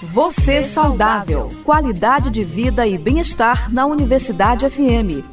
Você saudável. Qualidade de vida e bem-estar na Universidade FM.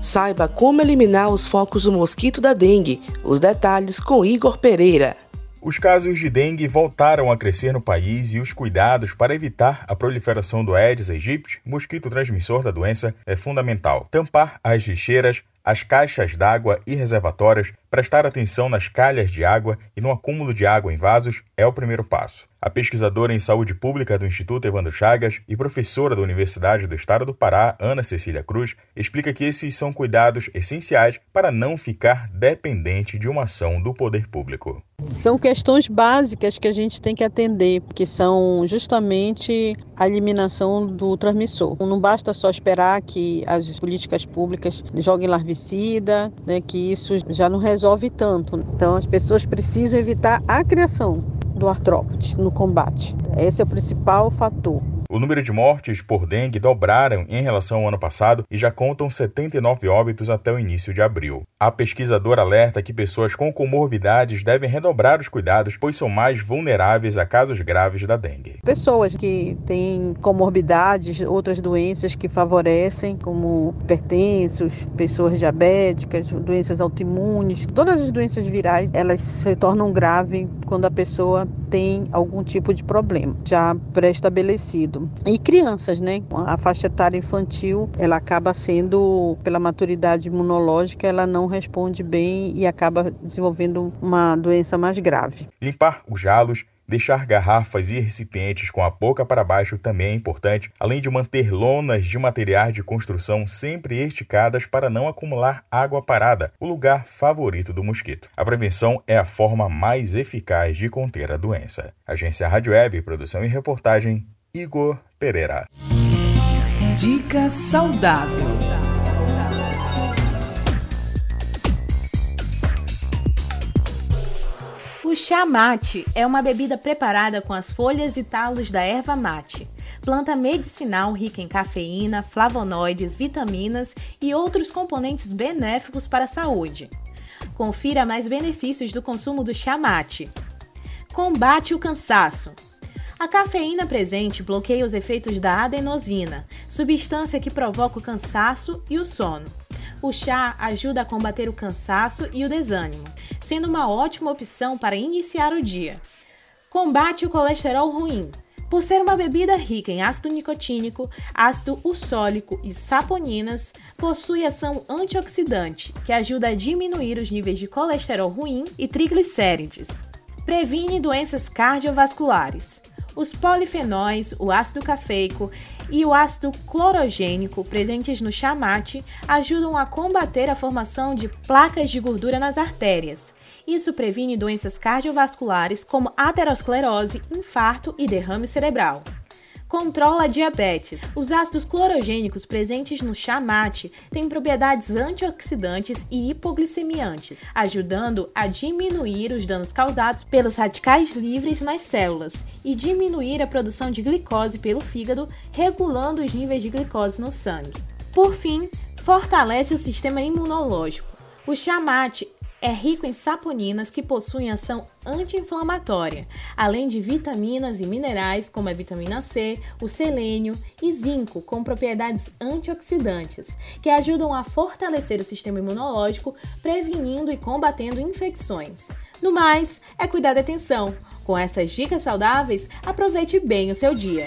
Saiba como eliminar os focos do mosquito da dengue. Os detalhes com Igor Pereira. Os casos de dengue voltaram a crescer no país e os cuidados para evitar a proliferação do Aedes aegypti, mosquito transmissor da doença, é fundamental. Tampar as lixeiras, as caixas d'água e reservatórios, prestar atenção nas calhas de água e no acúmulo de água em vasos é o primeiro passo. A pesquisadora em saúde pública do Instituto Evandro Chagas e professora da Universidade do Estado do Pará, Ana Cecília Cruz, explica que esses são cuidados essenciais para não ficar dependente de uma ação do poder público. São questões básicas que a gente tem que atender, que são justamente a eliminação do transmissor. Não basta só esperar que as políticas públicas joguem larvicida, né, que isso já não resolve tanto. Então as pessoas precisam evitar a criação do artrópode no combate. Esse é o principal fator. O número de mortes por dengue dobraram em relação ao ano passado e já contam 79 óbitos até o início de abril. A pesquisadora alerta que pessoas com comorbidades devem redobrar os cuidados, pois são mais vulneráveis a casos graves da dengue. Pessoas que têm comorbidades, outras doenças que favorecem, como hipertensos, pessoas diabéticas, doenças autoimunes, todas as doenças virais, elas se tornam graves quando a pessoa tem algum tipo de problema já pré-estabelecido. E crianças, né? A faixa etária infantil, ela acaba sendo, pela maturidade imunológica, ela não responde bem e acaba desenvolvendo uma doença mais grave. Limpar os jalos, Deixar garrafas e recipientes com a boca para baixo também é importante, além de manter lonas de materiais de construção sempre esticadas para não acumular água parada, o lugar favorito do mosquito. A prevenção é a forma mais eficaz de conter a doença. Agência Rádio Web, produção e reportagem, Igor Pereira. Dica saudável. O chá mate é uma bebida preparada com as folhas e talos da erva mate, planta medicinal rica em cafeína, flavonoides, vitaminas e outros componentes benéficos para a saúde. Confira mais benefícios do consumo do chá mate. Combate o cansaço. A cafeína presente bloqueia os efeitos da adenosina, substância que provoca o cansaço e o sono. O chá ajuda a combater o cansaço e o desânimo, sendo uma ótima opção para iniciar o dia. Combate o colesterol ruim. Por ser uma bebida rica em ácido nicotínico, ácido ursólico e saponinas, possui ação antioxidante, que ajuda a diminuir os níveis de colesterol ruim e triglicérides. Previne doenças cardiovasculares. Os polifenóis, o ácido cafeico e o ácido clorogênico presentes no chamate ajudam a combater a formação de placas de gordura nas artérias. Isso previne doenças cardiovasculares como aterosclerose, infarto e derrame cerebral. Controla a diabetes. Os ácidos clorogênicos presentes no chá mate têm propriedades antioxidantes e hipoglicemiantes, ajudando a diminuir os danos causados pelos radicais livres nas células e diminuir a produção de glicose pelo fígado, regulando os níveis de glicose no sangue. Por fim, fortalece o sistema imunológico. O chá mate é rico em saponinas que possuem ação anti-inflamatória, além de vitaminas e minerais como a vitamina C, o selênio e zinco, com propriedades antioxidantes, que ajudam a fortalecer o sistema imunológico, prevenindo e combatendo infecções. No mais, é cuidar da atenção. Com essas dicas saudáveis, aproveite bem o seu dia.